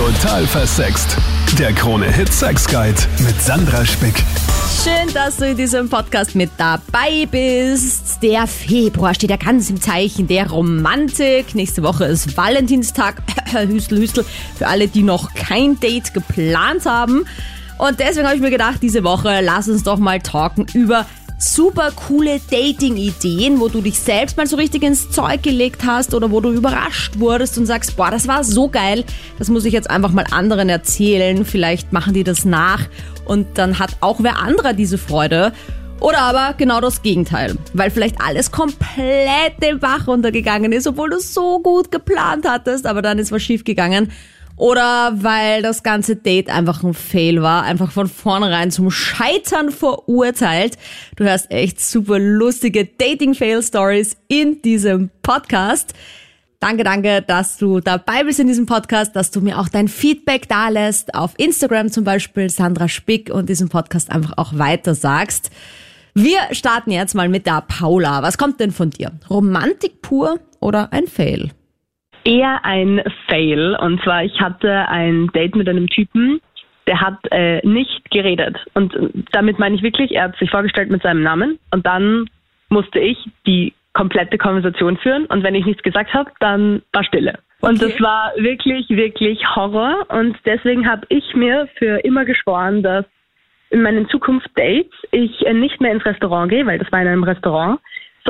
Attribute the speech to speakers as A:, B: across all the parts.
A: Total versext. Der Krone-Hit Sex Guide mit Sandra Spick.
B: Schön, dass du in diesem Podcast mit dabei bist. Der Februar steht ja ganz im Zeichen der Romantik. Nächste Woche ist Valentinstag. Hüstel, Hüstel. Für alle, die noch kein Date geplant haben. Und deswegen habe ich mir gedacht, diese Woche lass uns doch mal talken über super coole Dating-Ideen, wo du dich selbst mal so richtig ins Zeug gelegt hast oder wo du überrascht wurdest und sagst, boah, das war so geil, das muss ich jetzt einfach mal anderen erzählen, vielleicht machen die das nach und dann hat auch wer anderer diese Freude. Oder aber genau das Gegenteil, weil vielleicht alles komplett den Bach runtergegangen ist, obwohl du so gut geplant hattest, aber dann ist was schief gegangen oder weil das ganze Date einfach ein Fail war, einfach von vornherein zum Scheitern verurteilt. Du hörst echt super lustige Dating-Fail-Stories in diesem Podcast. Danke, danke, dass du dabei bist in diesem Podcast, dass du mir auch dein Feedback da lässt, auf Instagram zum Beispiel Sandra Spick und diesen Podcast einfach auch weiter sagst. Wir starten jetzt mal mit der Paula. Was kommt denn von dir? Romantik pur oder ein Fail?
C: Eher ein Fail. Und zwar, ich hatte ein Date mit einem Typen, der hat äh, nicht geredet. Und damit meine ich wirklich, er hat sich vorgestellt mit seinem Namen und dann musste ich die komplette Konversation führen und wenn ich nichts gesagt habe, dann war Stille. Und okay. das war wirklich, wirklich Horror und deswegen habe ich mir für immer geschworen, dass in meinen Zukunft-Dates ich äh, nicht mehr ins Restaurant gehe, weil das war in einem Restaurant,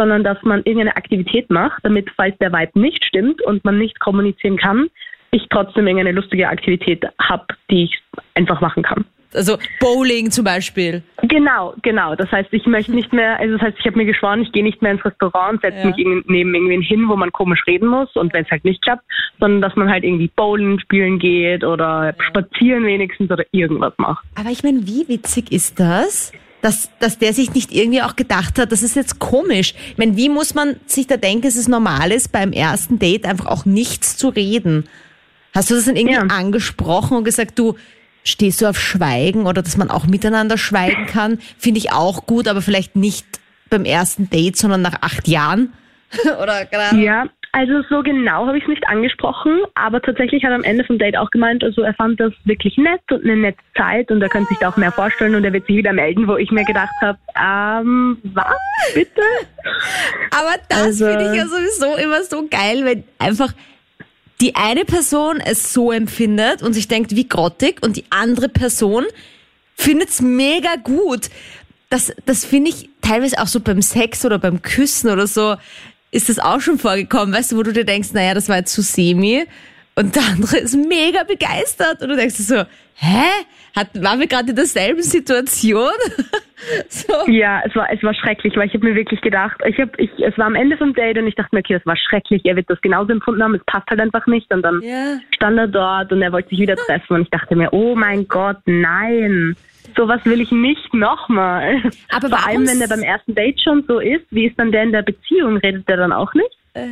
C: sondern dass man irgendeine Aktivität macht, damit, falls der Vibe nicht stimmt und man nicht kommunizieren kann, ich trotzdem irgendeine lustige Aktivität habe, die ich einfach machen kann.
B: Also Bowling zum Beispiel.
C: Genau, genau. Das heißt, ich möchte nicht mehr, also das heißt, ich habe mir geschworen, ich gehe nicht mehr ins Restaurant und setze ja. mich neben irgendwen hin, wo man komisch reden muss und wenn es halt nicht klappt, sondern dass man halt irgendwie Bowling spielen geht oder ja. spazieren wenigstens oder irgendwas macht.
B: Aber ich meine, wie witzig ist das? Dass, dass der sich nicht irgendwie auch gedacht hat, das ist jetzt komisch. Ich meine, wie muss man sich da denken, dass es normal ist, beim ersten Date einfach auch nichts zu reden? Hast du das dann irgendwie ja. angesprochen und gesagt, du stehst du auf Schweigen oder dass man auch miteinander schweigen kann? Finde ich auch gut, aber vielleicht nicht beim ersten Date, sondern nach acht Jahren?
C: oder gerade? Ja, also so genau habe ich es nicht angesprochen, aber tatsächlich hat er am Ende vom Date auch gemeint, also er fand das wirklich nett und eine nette Zeit und er könnte sich da auch mehr vorstellen und er wird sich wieder melden, wo ich mir gedacht habe, ähm, was bitte?
B: Aber das also, finde ich ja sowieso immer so geil, wenn einfach die eine Person es so empfindet und sich denkt, wie grottig und die andere Person findet es mega gut. Das, das finde ich teilweise auch so beim Sex oder beim Küssen oder so ist das auch schon vorgekommen, weißt du, wo du dir denkst, naja, das war jetzt zu semi und der andere ist mega begeistert und du denkst so, hä? Hat, waren wir gerade in derselben Situation?
C: so. Ja, es war, es war schrecklich, weil ich habe mir wirklich gedacht, ich hab, ich, es war am Ende vom Date und ich dachte mir, okay, das war schrecklich, er wird das genauso empfunden haben, es passt halt einfach nicht und dann yeah. stand er dort und er wollte sich wieder treffen und ich dachte mir, oh mein Gott, nein sowas will ich nicht nochmal. Aber Vor allem, wenn der beim ersten Date schon so ist, wie ist dann der in der Beziehung? Redet der dann auch nicht? Äh,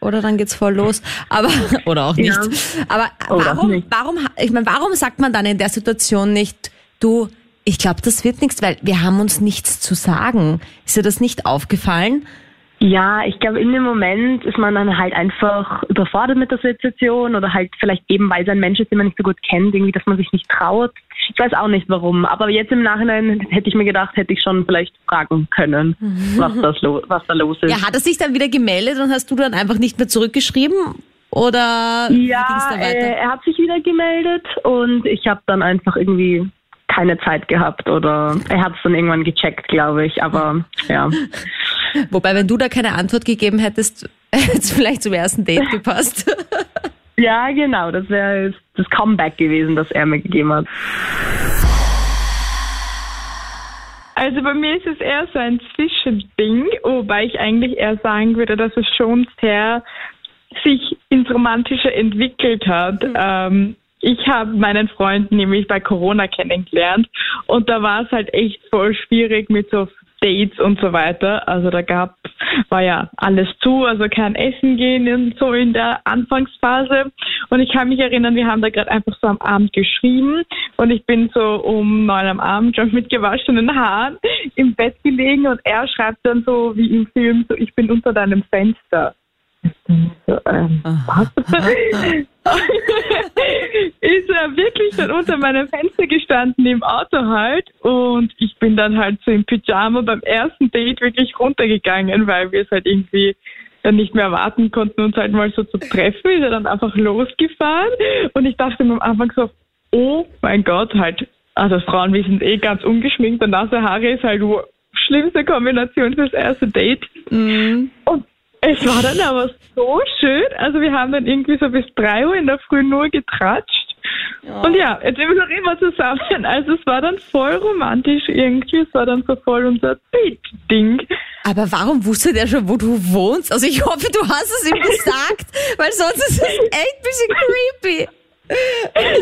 B: oder dann geht's voll los. Aber oder auch nicht. Ja. Aber warum, nicht. warum, ich meine, warum sagt man dann in der Situation nicht, du, ich glaube, das wird nichts, weil wir haben uns nichts zu sagen. Ist dir das nicht aufgefallen?
C: Ja, ich glaube, in dem Moment ist man dann halt einfach überfordert mit der Situation oder halt vielleicht eben, weil es ein Mensch ist, den man nicht so gut kennt, irgendwie, dass man sich nicht traut. Ich weiß auch nicht warum, aber jetzt im Nachhinein hätte ich mir gedacht, hätte ich schon vielleicht fragen können, was, das was da los ist.
B: Ja, hat er sich dann wieder gemeldet und hast du dann einfach nicht mehr zurückgeschrieben? Oder
C: ja, äh, er hat sich wieder gemeldet und ich habe dann einfach irgendwie keine Zeit gehabt oder er hat es dann irgendwann gecheckt, glaube ich. Aber ja.
B: Wobei, wenn du da keine Antwort gegeben hättest, hätte es vielleicht zum ersten Date gepasst.
C: ja, genau. Das wäre das Comeback gewesen, das er mir gegeben hat.
D: Also bei mir ist es eher so ein Zwischending, wobei ich eigentlich eher sagen würde, dass es schon sehr sich ins Romantische entwickelt hat. Mhm. Ähm, ich habe meinen Freund nämlich bei Corona kennengelernt und da war es halt echt voll schwierig mit so Dates und so weiter. Also da gab, war ja alles zu, also kein Essen gehen und so in der Anfangsphase. Und ich kann mich erinnern, wir haben da gerade einfach so am Abend geschrieben und ich bin so um neun am Abend schon mit gewaschenen Haaren im Bett gelegen und er schreibt dann so wie im Film so, ich bin unter deinem Fenster. So, ähm, was? ist ich dann unter meinem Fenster gestanden im Auto halt und ich bin dann halt so im Pyjama beim ersten Date wirklich runtergegangen, weil wir es halt irgendwie dann nicht mehr erwarten konnten, uns halt mal so zu treffen. Ist er dann einfach losgefahren und ich dachte mir am Anfang so, oh mein Gott, halt, also Frauen, wir sind eh ganz ungeschminkt und nasse Haare ist halt die schlimmste Kombination fürs erste Date.
B: Mhm.
D: Und es war dann aber so schön. Also wir haben dann irgendwie so bis drei Uhr in der Früh nur getratscht. Und ja, jetzt sind wir noch immer zusammen. Also es war dann voll romantisch irgendwie. Es war dann so voll unser Date-Ding.
B: Aber warum wusste der schon, wo du wohnst? Also ich hoffe, du hast es ihm gesagt, weil sonst ist es echt ein bisschen creepy.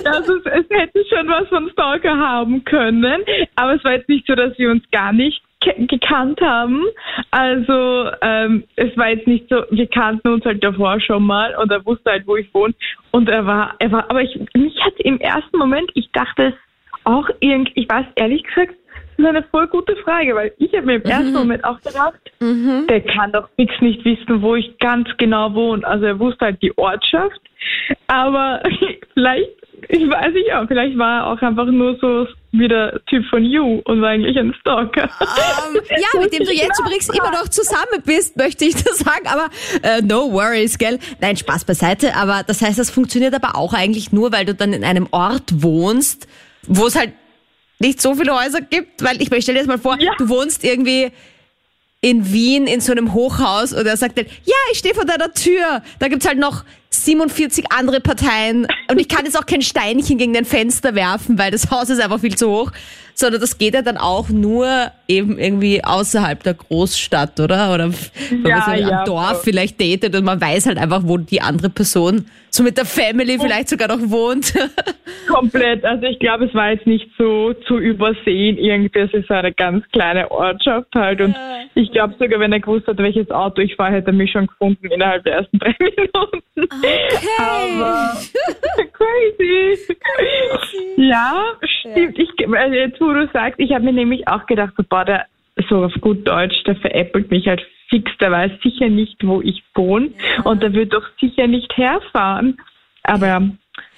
D: Also es, es hätte schon was von Stalker haben können. Aber es war jetzt nicht so, dass wir uns gar nicht gekannt haben. Also ähm, es war jetzt nicht so, wir kannten uns halt davor schon mal und er wusste halt, wo ich wohne. Und er war, er war, aber ich, mich hat im ersten Moment, ich dachte es auch irgendwie, ich weiß ehrlich gesagt, das ist eine voll gute Frage, weil ich habe mir im ersten Moment auch gedacht, der kann doch fix nicht wissen, wo ich ganz genau wohne. Also er wusste halt die Ortschaft, aber vielleicht, ich weiß nicht auch, vielleicht war er auch einfach nur so wie der Typ von You und war eigentlich ein Stalker.
B: Ähm, ja, mit dem du jetzt übrigens immer noch zusammen bist, möchte ich das sagen. Aber äh, no worries, gell? Nein, Spaß beiseite. Aber das heißt, das funktioniert aber auch eigentlich nur, weil du dann in einem Ort wohnst, wo es halt nicht so viele Häuser gibt. Weil ich stell dir jetzt mal vor,
D: Ja.
B: du wohnst irgendwie in Wien in so einem Hochhaus und er sagt dann, ja, ich stehe vor deiner Tür. Da gibt's halt noch 47 andere Parteien und ich kann jetzt auch kein Steinchen gegen dein Fenster werfen, weil das Haus ist einfach viel zu hoch, sondern das geht ja dann auch nur eben irgendwie außerhalb der Großstadt, oder? Oder wenn
D: Ja,
B: man so am
D: ja,
B: Dorf
D: voll.
B: vielleicht datet und man weiß halt einfach, wo die andere Person so mit der Family vielleicht sogar noch wohnt.
D: Komplett. Also ich glaube, es war jetzt nicht so zu übersehen irgendwie. Es ist eine ganz kleine Ortschaft halt. Und ich glaube sogar, wenn er gewusst hat, welches Auto ich fahre, hätte er mich schon gefunden innerhalb der ersten drei Minuten. Aber crazy. Ja, stimmt. Ich, also jetzt, wo du sagst, ich habe mir nämlich auch gedacht, so, boah, der, so auf gut Deutsch, der veräppelt mich halt fix. Der weiß sicher nicht, wo ich wohne. Und der wird doch sicher nicht herfahren. Aber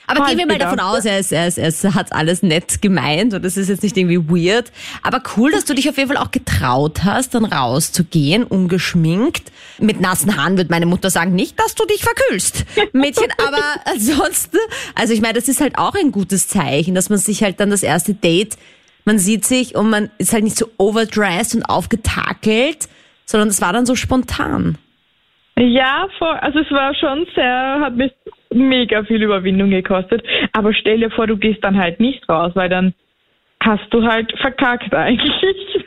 B: Aber gehen wir mal davon aus, er, ist, er, ist, er hat alles nett gemeint und es ist jetzt nicht irgendwie weird. Aber cool, dass du dich auf jeden Fall auch getraut hast, dann rauszugehen, ungeschminkt. Mit nassen Haaren wird meine Mutter sagen, nicht, dass du dich verkühlst, Mädchen. Aber ansonsten, also ich meine, das ist halt auch ein gutes Zeichen, dass man sich halt dann das erste Date, man sieht sich und man ist halt nicht so overdressed und aufgetakelt, sondern es war dann so spontan.
D: Ja, also es war schon sehr, hat mich mega viel Überwindung gekostet. Aber stell dir vor, du gehst dann halt nicht raus, weil dann hast du halt verkackt eigentlich.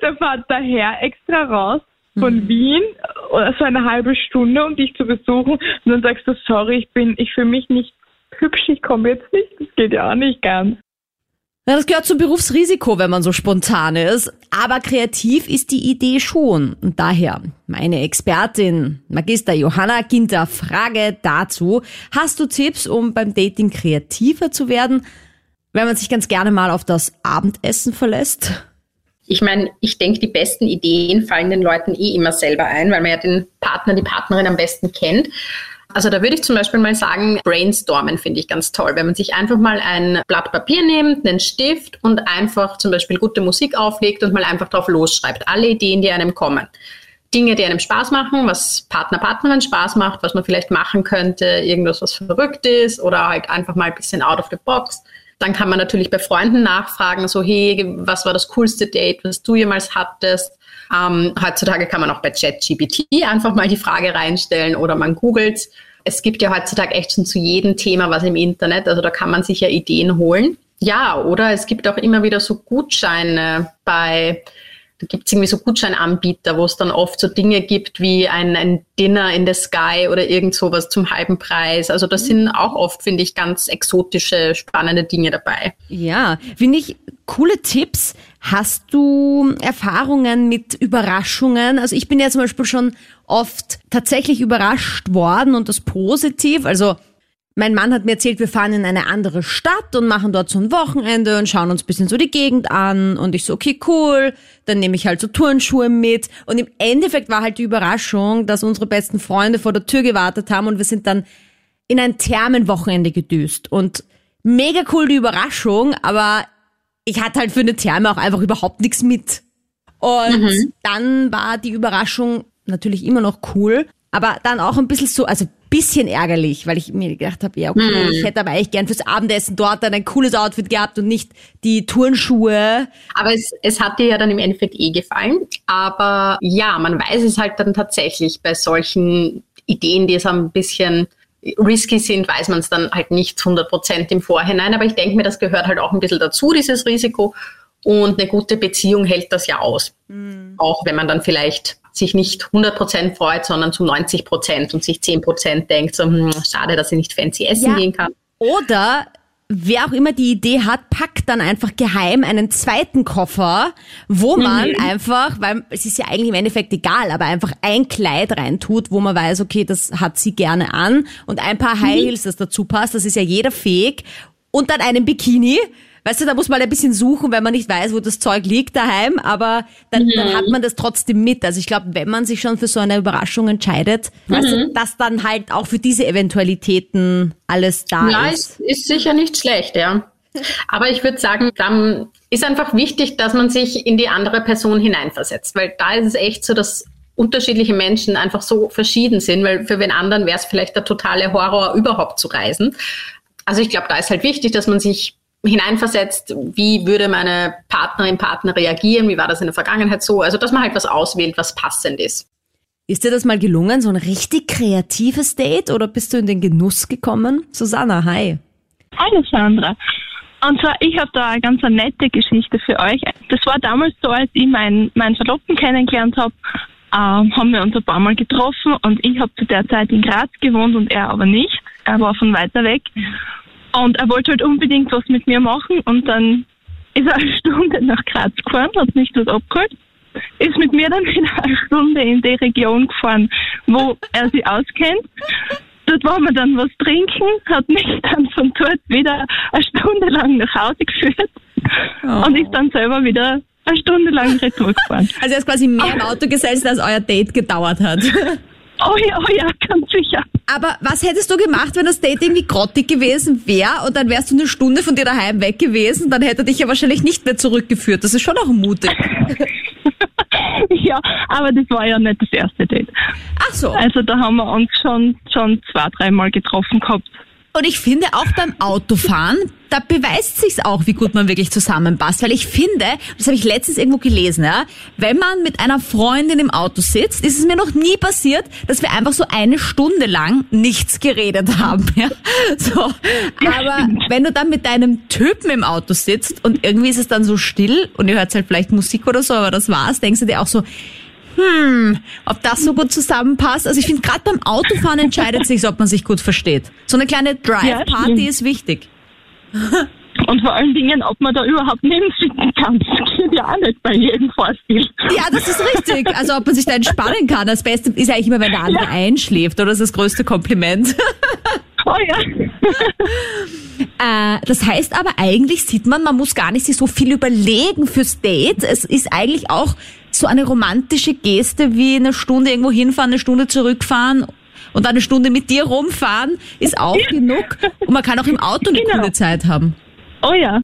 D: Da fährt der Herr extra raus von Wien, oder so eine halbe Stunde, um dich zu besuchen. Und dann sagst du, sorry, ich bin, ich fühle mich nicht hübsch, ich komme jetzt nicht. Das geht ja auch nicht ganz.
B: Ja, das gehört zum Berufsrisiko, wenn man so spontan ist. Aber kreativ ist die Idee schon. Und daher meine Expertin, Magister Johanna Ginter, Frage dazu. Hast du Tipps, um beim Dating kreativer zu werden, wenn man sich ganz gerne mal auf das Abendessen verlässt?
E: Ich meine, ich denke, die besten Ideen fallen den Leuten eh immer selber ein, weil man ja den Partner, die Partnerin am besten kennt. Also da würde ich zum Beispiel mal sagen, brainstormen finde ich ganz toll, wenn man sich einfach mal ein Blatt Papier nimmt, einen Stift und einfach zum Beispiel gute Musik auflegt und mal einfach drauf losschreibt. Alle Ideen, die einem kommen. Dinge, die einem Spaß machen, was Partner, Partnerin Spaß macht, was man vielleicht machen könnte, irgendwas, was verrückt ist oder halt einfach mal ein bisschen out of the box. Dann kann man natürlich bei Freunden nachfragen, so hey, was war das coolste Date, was du jemals hattest? Ähm, heutzutage kann man auch bei ChatGPT einfach mal die Frage reinstellen oder man googelt. Es gibt ja heutzutage echt schon zu jedem Thema was im Internet, also da kann man sich ja Ideen holen. Ja, oder es gibt auch immer wieder so Gutscheine bei da gibt es irgendwie so Gutscheinanbieter, wo es dann oft so Dinge gibt wie ein, ein Dinner in the Sky oder irgend sowas zum halben Preis. Also da sind auch oft, finde ich, ganz exotische, spannende Dinge dabei.
B: Ja, finde ich coole Tipps. Hast du Erfahrungen mit Überraschungen? Also ich bin ja zum Beispiel schon oft tatsächlich überrascht worden und das positiv. Also mein Mann hat mir erzählt, wir fahren in eine andere Stadt und machen dort so ein Wochenende und schauen uns ein bisschen so die Gegend an. Und ich so, okay, cool. Dann nehme ich halt so Turnschuhe mit. Und im Endeffekt war halt die Überraschung, dass unsere besten Freunde vor der Tür gewartet haben und wir sind dann in ein Thermenwochenende gedüst. Und mega cool die Überraschung, aber ich hatte halt für eine Therme auch einfach überhaupt nichts mit. Und
E: Mhm.
B: dann war die Überraschung natürlich immer noch cool, aber dann auch ein bisschen so, also bisschen ärgerlich, weil ich mir gedacht habe, ja, okay,
E: Mhm.
B: ich hätte aber eigentlich gern fürs Abendessen dort dann ein cooles Outfit gehabt und nicht die Turnschuhe.
E: Aber es, es hat dir ja dann im Endeffekt eh gefallen. Aber ja, man weiß es halt dann tatsächlich bei solchen Ideen, die so ein bisschen risky sind, weiß man es dann halt nicht 100% im Vorhinein. Aber ich denke mir, das gehört halt auch ein bisschen dazu, dieses Risiko. Und eine gute Beziehung hält das ja aus. Auch wenn man dann vielleicht sich nicht 100% freut, sondern zu 90% und sich 10% denkt, so, hm, schade, dass ich nicht fancy essen
B: Ja.
E: gehen kann.
B: Oder wer auch immer die Idee hat, packt dann einfach geheim einen zweiten Koffer, wo man einfach, weil es ist ja eigentlich im Endeffekt egal, aber einfach ein Kleid reintut, wo man weiß, okay, das hat sie gerne an und ein paar High Heels, das dazu passt, das ist ja jeder fähig und dann einen Bikini. Weißt du, da muss man ein bisschen suchen, wenn man nicht weiß, wo das Zeug liegt daheim, aber dann, dann hat man das trotzdem mit. Also ich glaube, wenn man sich schon für so eine Überraschung entscheidet, weißt du, dass dann halt auch für diese Eventualitäten alles da
E: Ja,
B: ist.
E: ist, ist sicher nicht schlecht, ja. Aber ich würde sagen, dann ist einfach wichtig, dass man sich in die andere Person hineinversetzt, weil da ist es echt so, dass unterschiedliche Menschen einfach so verschieden sind, weil für den anderen wäre es vielleicht der totale Horror, überhaupt zu reisen. Also ich glaube, da ist halt wichtig, dass man sich hineinversetzt, wie würde meine Partnerin, Partner reagieren, wie war das in der Vergangenheit so, also dass man halt was auswählt, was passend ist.
B: Ist dir das mal gelungen, so ein richtig kreatives Date oder bist du in den Genuss gekommen? Susanna, hi.
D: Hallo Sandra. Und zwar, ich habe da eine ganz eine nette Geschichte für euch. Das war damals so, als ich meinen, meinen Verlobten kennengelernt habe, ähm, haben wir uns ein paar Mal getroffen und ich habe zu der Zeit in Graz gewohnt und er aber nicht. Er war von weiter weg. Und er wollte halt unbedingt was mit mir machen und dann ist er eine Stunde nach Graz gefahren, hat mich dort abgeholt, ist mit mir dann wieder eine Stunde in die Region gefahren, wo er sich auskennt. Dort waren wir dann was trinken, hat mich dann von dort wieder eine Stunde lang nach Hause geführt und ist dann selber wieder eine Stunde lang retour gefahren.
B: Also er ist quasi mehr im Auto gesessen, als euer Date gedauert hat.
D: Oh ja, oh ja, ganz sicher.
B: Aber was hättest du gemacht, wenn das Date irgendwie grottig gewesen wäre und dann wärst du eine Stunde von dir daheim weg gewesen? Dann hätte er dich ja wahrscheinlich nicht mehr zurückgeführt. Das ist schon auch mutig.
D: Ja, aber das war ja nicht das erste Date.
B: Ach so.
D: Also da haben wir uns schon, schon zwei, dreimal getroffen gehabt.
B: Und ich finde auch beim Autofahren, da beweist sich's auch, wie gut man wirklich zusammenpasst. Weil ich finde, das habe ich letztens irgendwo gelesen, ja, wenn man mit einer Freundin im Auto sitzt, ist es mir noch nie passiert, dass wir einfach so eine Stunde lang nichts geredet haben. Ja? So. Aber wenn du dann mit deinem Typen im Auto sitzt und irgendwie ist es dann so still und ihr hört halt vielleicht Musik oder so, aber das war's, denkst du dir auch so, hm, ob das so gut zusammenpasst. Also ich finde, gerade beim Autofahren entscheidet sich, ob man sich gut versteht. So eine kleine Drive-Party
D: stimmt.
B: ist wichtig.
D: Und vor allen Dingen, ob man da überhaupt neben sitzen kann. Das geht ja auch nicht bei jedem Fahrstil.
B: Ja, das ist richtig. Also ob man sich da entspannen kann. Das Beste ist eigentlich immer, wenn der andere einschläft, oder? Das ist das größte Kompliment.
D: Oh ja.
B: Äh, das heißt aber eigentlich sieht man, man muss gar nicht sich so viel überlegen fürs Date. Es ist eigentlich auch so eine romantische Geste wie eine Stunde irgendwo hinfahren, eine Stunde zurückfahren und dann eine Stunde mit dir rumfahren, ist auch genug. Und man kann auch im Auto eine
D: Genau.
B: coole Zeit haben.
D: Oh ja.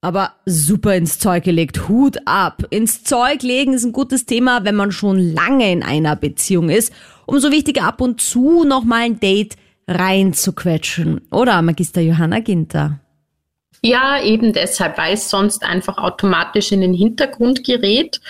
B: Aber super ins Zeug gelegt. Hut ab. Ins Zeug legen ist ein gutes Thema, wenn man schon lange in einer Beziehung ist. Umso wichtiger ab und zu nochmal ein Date reinzuquetschen. Oder, Magister Johanna Ginter?
E: Ja, eben deshalb, weil es sonst einfach automatisch in den Hintergrund gerät.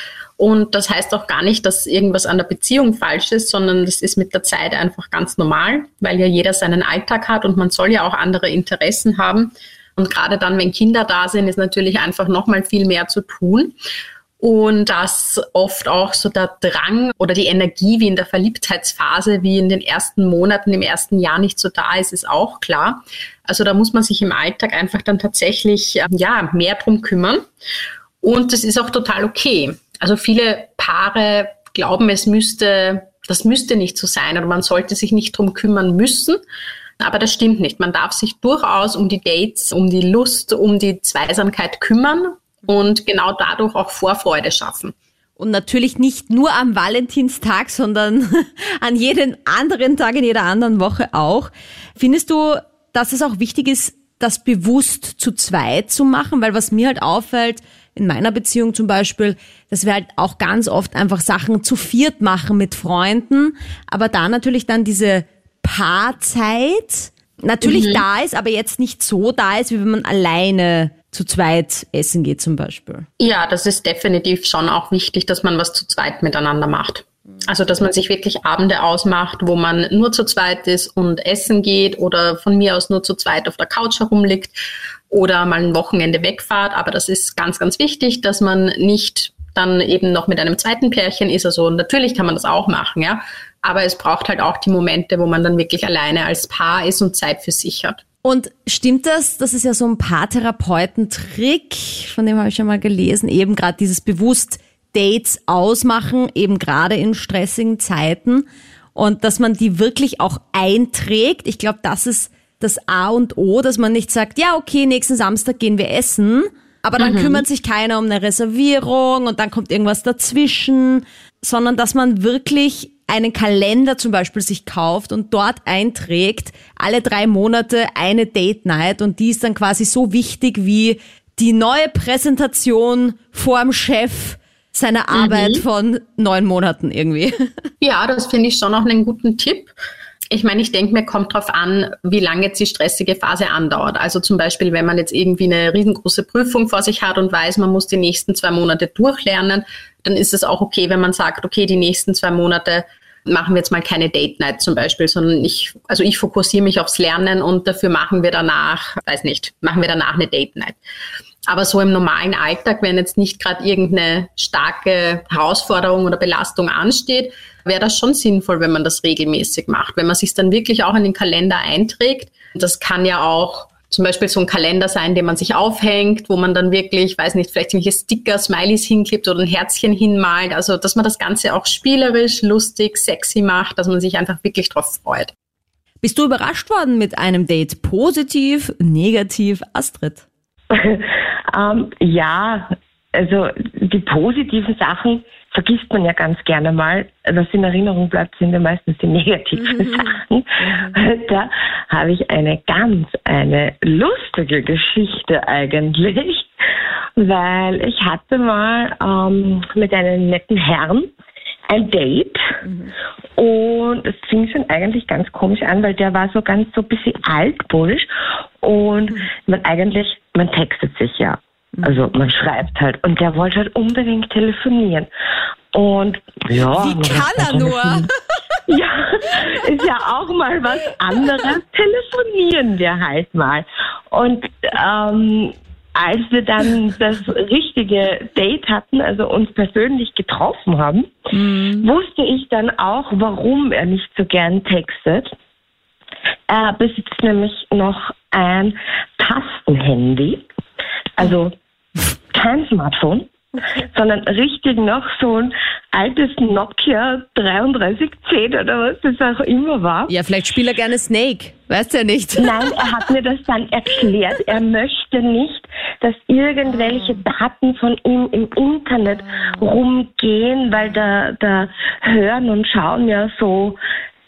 E: Und das heißt auch gar nicht, dass irgendwas an der Beziehung falsch ist, sondern das ist mit der Zeit einfach ganz normal, weil ja jeder seinen Alltag hat und man soll ja auch andere Interessen haben. Und gerade dann, wenn Kinder da sind, ist natürlich einfach nochmal viel mehr zu tun. Und dass oft auch so der Drang oder die Energie wie in der Verliebtheitsphase, wie in den ersten Monaten, im ersten Jahr nicht so da ist, ist auch klar. Also da muss man sich im Alltag einfach dann tatsächlich ähm, ja, mehr drum kümmern. Und das ist auch total okay. Also viele Paare glauben, es müsste, das müsste nicht so sein oder man sollte sich nicht drum kümmern müssen. Aber das stimmt nicht. Man darf sich durchaus um die Dates, um die Lust, um die Zweisamkeit kümmern und genau dadurch auch Vorfreude schaffen.
B: Und natürlich nicht nur am Valentinstag, sondern an jedem anderen Tag in jeder anderen Woche auch. Findest du, dass es auch wichtig ist, das bewusst zu zweit zu machen, weil was mir halt auffällt, in meiner Beziehung zum Beispiel, dass wir halt auch ganz oft einfach Sachen zu viert machen mit Freunden, aber da natürlich dann diese Paarzeit natürlich
E: Mhm.
B: da ist, aber jetzt nicht so da ist, wie wenn man alleine zu zweit essen geht zum Beispiel.
E: Ja, das ist definitiv schon auch wichtig, dass man was zu zweit miteinander macht. Also, dass man sich wirklich Abende ausmacht, wo man nur zu zweit ist und essen geht oder von mir aus nur zu zweit auf der Couch herumliegt oder mal ein Wochenende wegfahrt. Aber das ist ganz, ganz wichtig, dass man nicht dann eben noch mit einem zweiten Pärchen ist. Also, natürlich kann man das auch machen, ja. Aber es braucht halt auch die Momente, wo man dann wirklich alleine als Paar ist und Zeit für sich hat.
B: Und stimmt das? Das ist ja so ein Paartherapeuten-Trick, von dem habe ich schon mal gelesen, eben gerade dieses bewusst Dates ausmachen, eben gerade in stressigen Zeiten und dass man die wirklich auch einträgt. Ich glaube, das ist das A und O, dass man nicht sagt, ja, okay, nächsten Samstag gehen wir essen, aber dann kümmert sich keiner um eine Reservierung und dann kommt irgendwas dazwischen, sondern dass man wirklich einen Kalender zum Beispiel sich kauft und dort einträgt, alle drei Monate eine Date Night und die ist dann quasi so wichtig wie die neue Präsentation vorm Chef seiner Arbeit von neun Monaten irgendwie.
E: Ja, das finde ich schon auch einen guten Tipp. Ich meine, ich denke mir, kommt drauf an, wie lange jetzt die stressige Phase andauert. Also zum Beispiel, wenn man jetzt irgendwie eine riesengroße Prüfung vor sich hat und weiß, man muss die nächsten zwei Monate durchlernen, dann ist es auch okay, wenn man sagt, okay, die nächsten zwei Monate machen wir jetzt mal keine Date Night zum Beispiel, sondern ich, also ich fokussiere mich aufs Lernen und dafür machen wir danach, weiß nicht, machen wir danach eine Date Night. Aber so im normalen Alltag, wenn jetzt nicht gerade irgendeine starke Herausforderung oder Belastung ansteht, wäre das schon sinnvoll, wenn man das regelmäßig macht. Wenn man sich dann wirklich auch in den Kalender einträgt. Das kann ja auch zum Beispiel so ein Kalender sein, den man sich aufhängt, wo man dann wirklich, weiß nicht, vielleicht irgendwelche Sticker, Smileys hinklebt oder ein Herzchen hinmalt. Also, dass man das Ganze auch spielerisch, lustig, sexy macht, dass man sich einfach wirklich drauf freut.
B: Bist du überrascht worden mit einem Date? Positiv, negativ, Astrid?
F: ähm, ja, also die positiven Sachen vergisst man ja ganz gerne mal. Was in Erinnerung bleibt, sind ja meistens die negativen Sachen. Da habe ich eine ganz, eine lustige Geschichte eigentlich, weil ich hatte mal ähm, mit einem netten Herrn ein Date und es fing schon eigentlich ganz komisch an, weil der war so ganz so ein bisschen altmodisch und man eigentlich, man textet sich ja. Also man schreibt halt und der wollte halt unbedingt telefonieren. Und ja.
B: Wie kann er nur?
F: ja, ist ja auch mal was anderes. Telefonieren wir halt mal. Und ähm, als wir dann das richtige Date hatten, also uns persönlich getroffen haben, wusste ich dann auch, warum er nicht so gern textet. Er besitzt nämlich noch ein Tastenhandy, also kein Smartphone, sondern richtig noch so ein altes Nokia 3310 oder was das auch immer war.
B: Ja, vielleicht spielt er gerne Snake. Weißt ja nicht.
F: Nein, er hat mir das dann erklärt. Er möchte nicht, dass irgendwelche Daten von ihm im Internet rumgehen, weil da, da hören und schauen ja so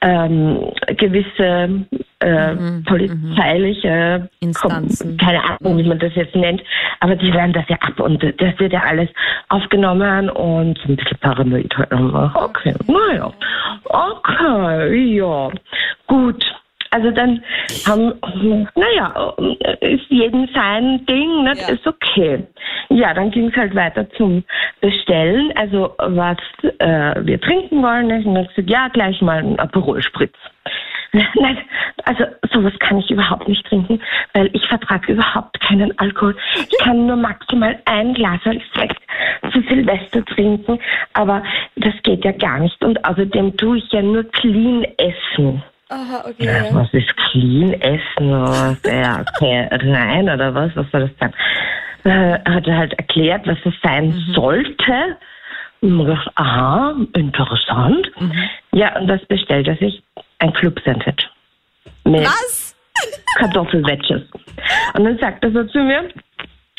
F: ähm, gewisse äh, polizeiliche
B: Instanzen.
F: keine Ahnung, wie man das jetzt nennt, aber die hören das ja ab und das wird ja alles aufgenommen und so ein bisschen paranoid. halt. Okay, naja, okay, ja, gut. Also dann haben, naja, ist jeden sein Ding, ne?
B: Ja.
F: ist okay. Ja, dann ging es halt weiter zum Bestellen, also was äh, wir trinken wollen. Ich habe gesagt, ja, gleich mal einen Aperol Spritz. Nein, also sowas kann ich überhaupt nicht trinken, weil ich vertrage überhaupt keinen Alkohol. Ich kann nur maximal ein Glas Sekt zu Silvester trinken, aber das geht ja gar nicht. Und außerdem tue ich ja nur clean essen.
B: Aha,
F: Ja, was ist clean essen? Was, ja, okay, rein oder was? Was soll das sein? Äh, hat er halt erklärt, was es sein sollte. Und man gedacht, aha, interessant. Ja, und das bestellt er sich ein Club-Sandwich. Mit
B: Was?
F: Kartoffelwedges. Und dann sagt er so zu mir,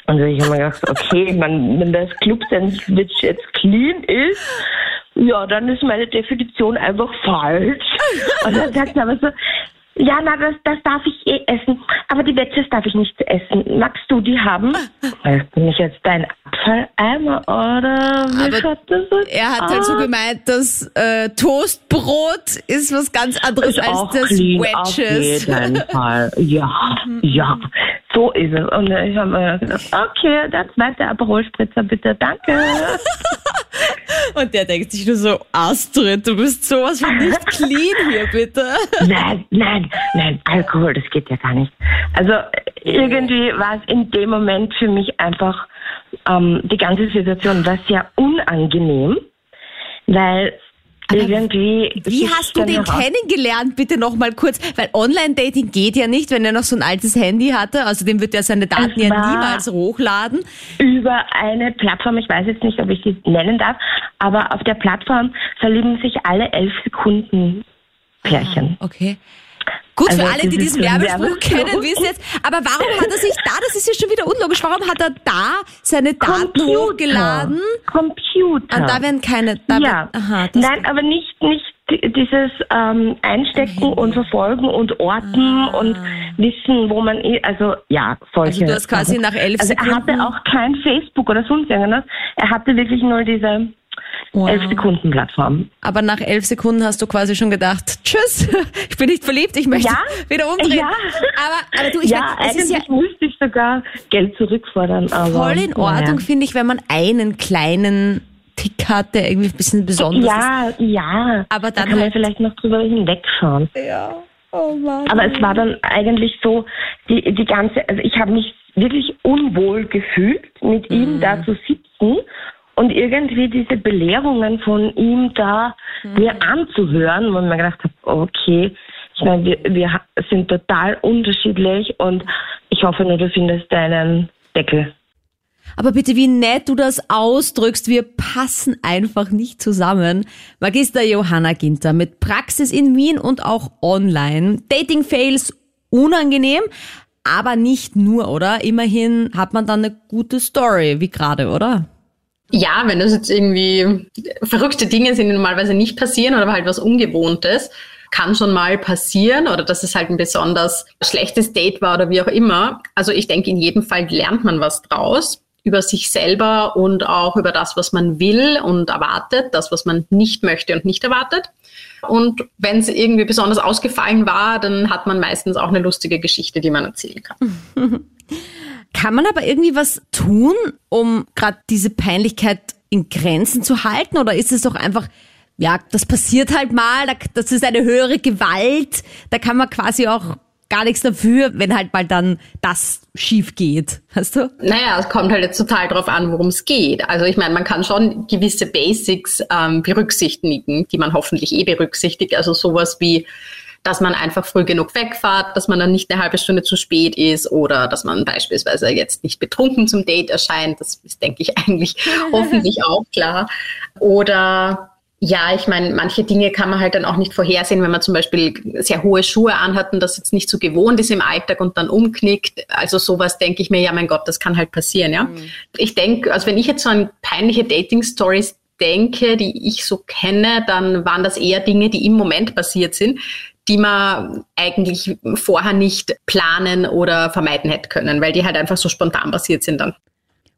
F: und ich habe mir gedacht, okay, man, wenn das Club-Sandwich jetzt clean ist, ja, dann ist meine Definition einfach falsch. Und dann sagt er aber so, Ja, na, das, das darf ich eh essen. Aber die Wedges darf ich nicht essen. Magst du die haben? Bin ich jetzt dein Abfalleimer oder wie schaut das aus?
B: Er hat halt so
F: aus?
B: gemeint, dass äh, Toastbrot ist was ganz anderes
F: ist
B: als
F: auch
B: das
F: clean, auf
B: Wedges.
F: jeden Fall. Ja, ja, so ist es. Und ich habe mir gedacht, okay, der zweite Aperol-Spritzer bitte, danke.
B: Und der denkt sich nur so, Astrid, du bist sowas von nicht clean hier, bitte.
F: Nein, nein, nein, Alkohol, das geht ja gar nicht. Also irgendwie war es in dem Moment für mich einfach, ähm, die ganze Situation war sehr unangenehm, weil irgendwie...
B: Wie hast du den kennengelernt? Bitte noch mal kurz, weil Online-Dating geht ja nicht, wenn er noch so ein altes Handy hatte. Also dem wird er seine Daten ja niemals hochladen.
F: über eine Plattform, ich weiß jetzt nicht, ob ich die nennen darf, aber auf der Plattform verlieben sich alle elf Sekunden Pärchen.
B: Okay. Gut,
F: Also
B: für alle, die diesen Werbespruch kennen, wissen jetzt. Aber warum hat er sich da, das ist ja schon wieder unlogisch, warum hat er da seine Daten hochgeladen?
F: Computer.
B: Und da werden keine, da
F: ja.
B: wird, aha, das
F: Nein, aber nicht, nicht di- dieses ähm, Einstecken und Verfolgen und Orten und wissen, wo man ist. Also ja, solche.
B: Ah. Also du hast quasi
F: Sachen.
B: nach elf
F: also er
B: Sekunden-
F: hatte auch kein Facebook oder sonst irgendwas. Er hatte wirklich nur diese
B: Wow.
F: elf Sekunden Plattform.
B: Aber nach elf Sekunden hast du quasi schon gedacht, tschüss, ich bin nicht verliebt, ich möchte
F: Ja.
B: wieder umdrehen.
F: Ja.
B: Aber, aber du, ich
F: ja,
B: mein, ist
F: eigentlich
B: ja
F: müsste ich sogar Geld zurückfordern. Aber,
B: voll in Ordnung,
F: naja.
B: finde ich, wenn man einen kleinen Tick hat, der irgendwie ein bisschen besonders
F: Ja, ja.
B: Aber
F: da
B: dann
F: kann man
B: halt-
F: vielleicht noch drüber hinwegschauen.
B: ist. Ja. Oh Mann.
F: Aber es war dann eigentlich so, die, die ganze, also ich habe mich wirklich unwohl gefühlt, mit
B: Mhm.
F: ihm da zu sitzen und irgendwie diese Belehrungen von ihm da
B: Mhm.
F: mir anzuhören, wo ich mir gedacht habe, okay, ich meine, wir, wir sind total unterschiedlich und ich hoffe nur, du findest deinen Deckel.
B: Aber bitte, wie nett du das ausdrückst. Wir passen einfach nicht zusammen. Magister Johanna Ginter mit Praxis in Wien und auch online. Dating-Fails unangenehm, aber nicht nur, oder? Immerhin hat man dann eine gute Story, wie gerade, oder?
E: Ja, wenn das jetzt irgendwie verrückte Dinge sind, die normalerweise nicht passieren oder halt was Ungewohntes, kann schon mal passieren oder dass es halt ein besonders schlechtes Date war oder wie auch immer. Also ich denke, in jedem Fall lernt man was draus über sich selber und auch über das, was man will und erwartet, das, was man nicht möchte und nicht erwartet. Und wenn es irgendwie besonders ausgefallen war, dann hat man meistens auch eine lustige Geschichte, die man erzählen kann.
B: Kann man aber irgendwie was tun, um gerade diese Peinlichkeit in Grenzen zu halten? Oder ist es doch einfach, ja, das passiert halt mal, da- das ist eine höhere Gewalt, da kann man quasi auch gar nichts dafür, wenn halt mal dann das schief geht, weißt du?
E: Naja, es kommt halt jetzt total drauf an, worum es geht. Also ich meine, man kann schon gewisse Basics ähm, berücksichtigen, die man hoffentlich eh berücksichtigt. Also sowas wie, dass man einfach früh genug wegfahrt, dass man dann nicht eine halbe Stunde zu spät ist oder dass man beispielsweise jetzt nicht betrunken zum Date erscheint. Das ist, denke ich, eigentlich hoffentlich auch klar. Oder ja, ich meine, manche Dinge kann man halt dann auch nicht vorhersehen, wenn man zum Beispiel sehr hohe Schuhe anhat und das jetzt nicht so gewohnt ist im Alltag und dann umknickt. Also sowas denke ich mir, ja, mein Gott, das kann halt passieren, ja. Ich denke, also wenn ich jetzt so an peinliche Dating-Stories denke, die ich so kenne, dann waren das eher Dinge, die im Moment passiert sind, die man eigentlich vorher nicht planen oder vermeiden hätte können, weil die halt einfach so spontan passiert sind dann.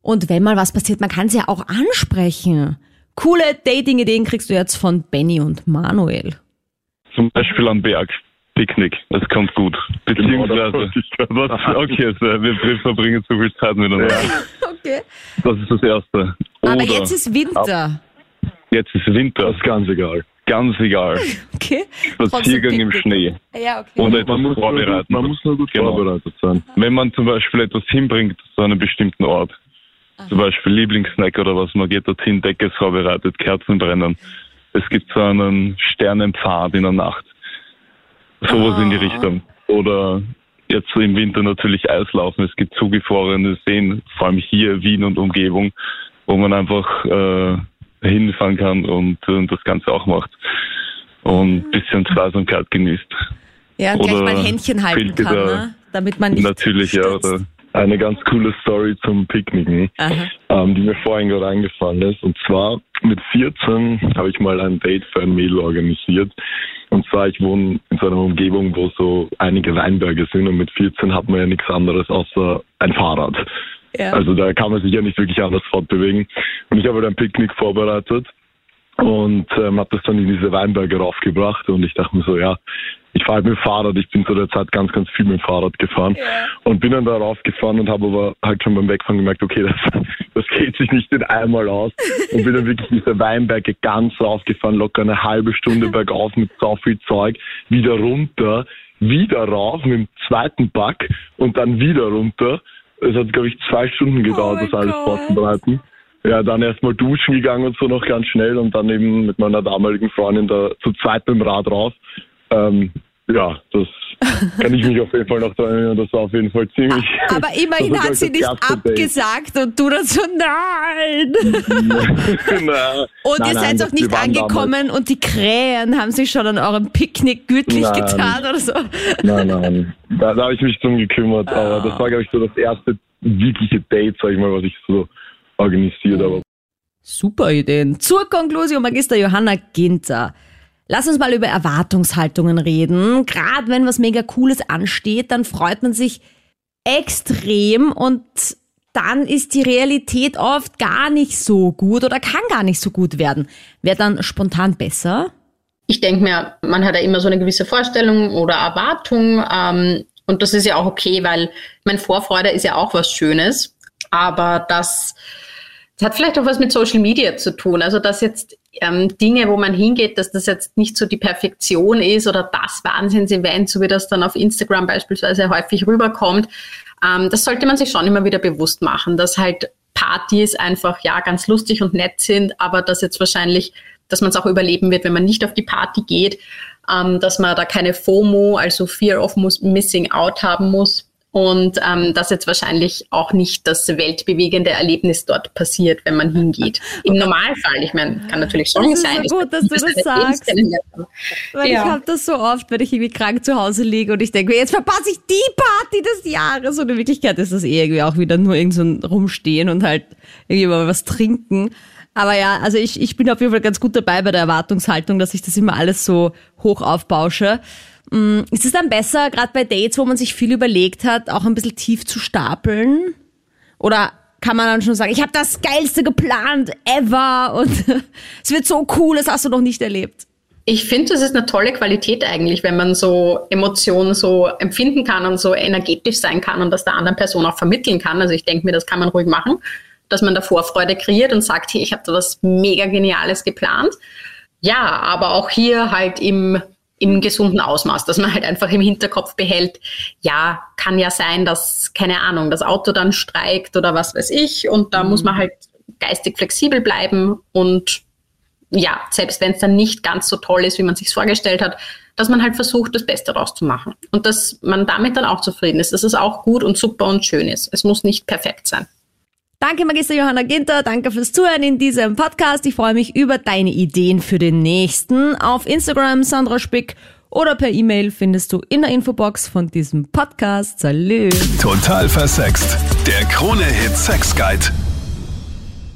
B: Und wenn mal was passiert, man kann es ja auch ansprechen. Coole Dating-Ideen kriegst du jetzt von Benny und Manuel.
G: Zum Beispiel am Berg. Picknick, das kommt gut. Beziehungsweise, was, okay, also wir verbringen zu viel Zeit miteinander.
B: Okay.
G: Das ist das Erste.
B: Aber
G: Oder
B: jetzt ist Winter.
G: jetzt ist Winter. Das ist ganz egal. Ganz egal.
B: Okay.
G: Spaziergang im Schnee.
B: Ja, okay.
G: Oder etwas vorbereiten.
H: man muss nur gut
G: Genau.
H: vorbereitet sein.
G: Wenn man zum Beispiel etwas hinbringt zu einem bestimmten Ort, zum Beispiel Lieblingssnack oder was, man geht dorthin, Decke ist vorbereitet, Kerzen brennen. Es gibt so einen Sternenpfad in der Nacht. Sowas in die Richtung. Oder jetzt im Winter natürlich Eislaufen. Es gibt zugefrorene Seen, vor allem hier Wien und Umgebung, wo man einfach äh, hinfahren kann und, und das Ganze auch macht. Und ein bisschen Zweisamkeit genießt.
B: Ja, und gleich
G: Oder
B: mal Händchen halten kann,
G: da-
B: ne? damit man nicht
G: Natürlich, ja.
B: stürzt.
G: Oder eine ganz coole Story zum Picknicken, ähm, die mir vorhin gerade eingefallen ist. Und zwar mit 14 habe ich mal ein Date für ein Mädel organisiert. Und zwar, ich wohne in so einer Umgebung, wo so einige Weinberge sind und mit 14 hat man ja nichts anderes außer ein Fahrrad.
B: Ja.
G: Also da kann man sich ja nicht wirklich anders fortbewegen. Und ich habe halt ein Picknick vorbereitet und ähm, habe das dann in diese Weinberge raufgebracht. Und ich dachte mir so, ja, ich fahre halt mit dem Fahrrad, ich bin zu der Zeit ganz, ganz viel mit dem Fahrrad gefahren. Und bin dann da raufgefahren und habe aber halt schon beim Wegfahren gemerkt, okay, das, das geht sich nicht in einmal aus. Und bin dann wirklich diese Weinberge ganz raufgefahren, locker eine halbe Stunde bergauf mit so viel Zeug, wieder runter, wieder rauf mit dem zweiten Back und dann wieder runter. Es hat, glaube ich, zwei Stunden gedauert,
B: Oh
G: das alles vorzubereiten. Ja, dann erstmal duschen gegangen und so noch ganz schnell und dann eben mit meiner damaligen Freundin da zu zweit mit dem Rad raus. Ähm, ja, das kann ich mich auf jeden Fall noch daran erinnern. Das war auf jeden Fall ziemlich.
B: Aber immerhin hat sie
G: glaub ich,
B: nicht
G: das erste Date.
B: abgesagt und du dann so, nein.
G: Na,
B: Und
G: nein,
B: ihr seid auch nicht angekommen und die Krähen haben sich schon an eurem Picknick gütlich
G: Nein.
B: getan oder so.
G: Nein, nein. Da, da habe ich mich drum gekümmert.
B: Ah.
G: Aber das war, glaube ich, so das erste wirkliche Date, sag ich mal, was ich so organisiert habe.
B: Super Ideen. Zur Konklusion, Magister Johanna Ginter. Lass uns mal über Erwartungshaltungen reden. Gerade wenn was mega Cooles ansteht, dann freut man sich extrem und dann ist die Realität oft gar nicht so gut oder kann gar nicht so gut werden. Wäre dann spontan besser?
E: Ich denke mir, man hat ja immer so eine gewisse Vorstellung oder Erwartung. Ähm, und das ist ja auch okay, weil mein Vorfreude ist ja auch was Schönes. Aber das, das hat vielleicht auch was mit Social Media zu tun. Also, dass jetzt ähm, Dinge, wo man hingeht, dass das jetzt nicht so die Perfektion ist oder das Wahnsinns-Event, so wie das dann auf Instagram beispielsweise häufig rüberkommt. Ähm, das sollte man sich schon immer wieder bewusst machen, dass halt Partys einfach ja ganz lustig und nett sind, aber dass jetzt wahrscheinlich, dass man es auch überleben wird, wenn man nicht auf die Party geht, ähm, dass man da keine FOMO, also Fear of Missing Out haben muss und ähm, dass jetzt wahrscheinlich auch nicht das weltbewegende Erlebnis dort passiert, wenn man hingeht. Im Normalfall, ich meine, kann natürlich schon
B: Das ist
E: sein.
B: so gut, dass du das sagst. Weil
E: Ja.
B: ich habe das so oft, wenn ich irgendwie krank zu Hause liege und ich denke, jetzt verpasse ich die Party des Jahres. Und in Wirklichkeit ist das eh irgendwie auch wieder nur irgend so ein Rumstehen und halt irgendwie mal was trinken. Aber ja, also ich, ich bin auf jeden Fall ganz gut dabei bei der Erwartungshaltung, dass ich das immer alles so hoch aufbausche. Mm, Ist es dann besser, gerade bei Dates, wo man sich viel überlegt hat, auch ein bisschen tief zu stapeln? Oder kann man dann schon sagen, ich habe das Geilste geplant ever und es wird so cool, das hast du noch nicht erlebt?
E: Ich finde, das ist eine tolle Qualität eigentlich, wenn man so Emotionen so empfinden kann und so energetisch sein kann und das der anderen Person auch vermitteln kann. Also ich denke mir, das kann man ruhig machen, dass man da Vorfreude kreiert und sagt, hey, ich habe da was mega Geniales geplant. Ja, aber auch hier halt im, im gesunden Ausmaß, dass man halt einfach im Hinterkopf behält, ja, kann ja sein, dass, keine Ahnung, das Auto dann streikt oder was weiß ich und da muss man halt geistig flexibel bleiben und ja, selbst wenn es dann nicht ganz so toll ist, wie man sich vorgestellt hat, dass man halt versucht, das Beste daraus zu machen. Und dass man damit dann auch zufrieden ist, dass es auch gut und super und schön ist. Es muss nicht perfekt sein.
B: Danke, Magister Johanna Ginter. Danke fürs Zuhören in diesem Podcast. Ich freue mich über deine Ideen für den nächsten. Auf Instagram Sandra Spick oder per E-Mail findest du in der Infobox von diesem Podcast. Salü.
A: Total versext. Der Krone-Hit Sex Guide.